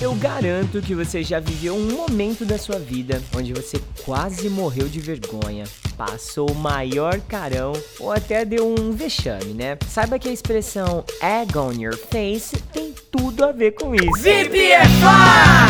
Eu garanto que você já viveu um momento da sua vida onde você quase morreu de vergonha, passou o maior carão ou até deu um vexame, né? Saiba que a expressão egg on your face tem tudo a ver com isso. VPFI!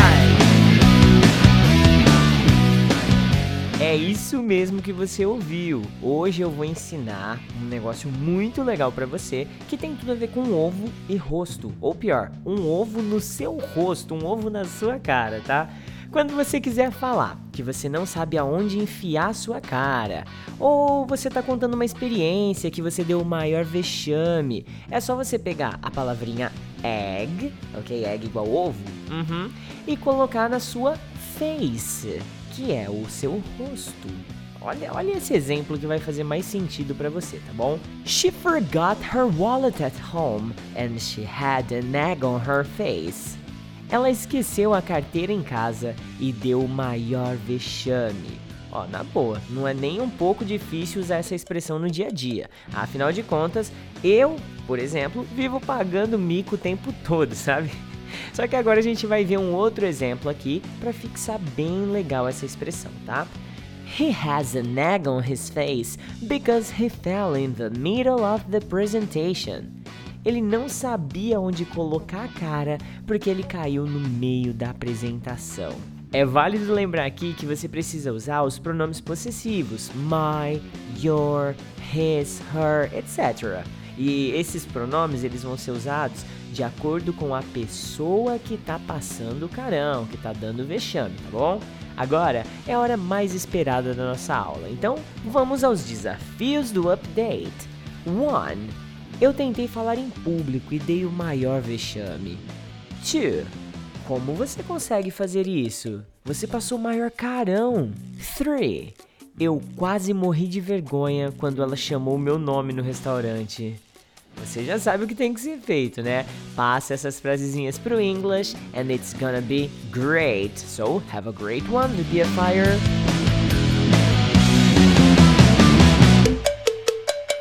É isso mesmo que você ouviu. Hoje eu vou ensinar um negócio muito legal para você que tem tudo a ver com ovo e rosto, ou pior, um ovo no seu rosto, um ovo na sua cara, tá? Quando você quiser falar que você não sabe aonde enfiar a sua cara, ou você está contando uma experiência que você deu o maior vexame, é só você pegar a palavrinha egg, ok? Egg igual ovo, uhum, e colocar na sua face que é o seu rosto. Olha, olha esse exemplo que vai fazer mais sentido para você, tá bom? She forgot her wallet at home and she had an egg on her face. Ela esqueceu a carteira em casa e deu o maior vexame. Ó, na boa, não é nem um pouco difícil usar essa expressão no dia a dia. Afinal de contas, eu, por exemplo, vivo pagando mico o tempo todo, sabe? Só que agora a gente vai ver um outro exemplo aqui para fixar bem legal essa expressão, tá? He has an egg on his face because he fell in the middle of the presentation. Ele não sabia onde colocar a cara porque ele caiu no meio da apresentação. É válido lembrar aqui que você precisa usar os pronomes possessivos my, your, his, her, etc. E esses pronomes eles vão ser usados de acordo com a pessoa que tá passando o carão, que tá dando vexame, tá bom? Agora é a hora mais esperada da nossa aula, então vamos aos desafios do update. 1. Eu tentei falar em público e dei o maior vexame. 2. Como você consegue fazer isso? Você passou o maior carão. 3. Eu quase morri de vergonha quando ela chamou meu nome no restaurante. Você já sabe o que tem que ser feito, né? Passa essas frasezinhas pro English and it's gonna be great. So have a great one, fire.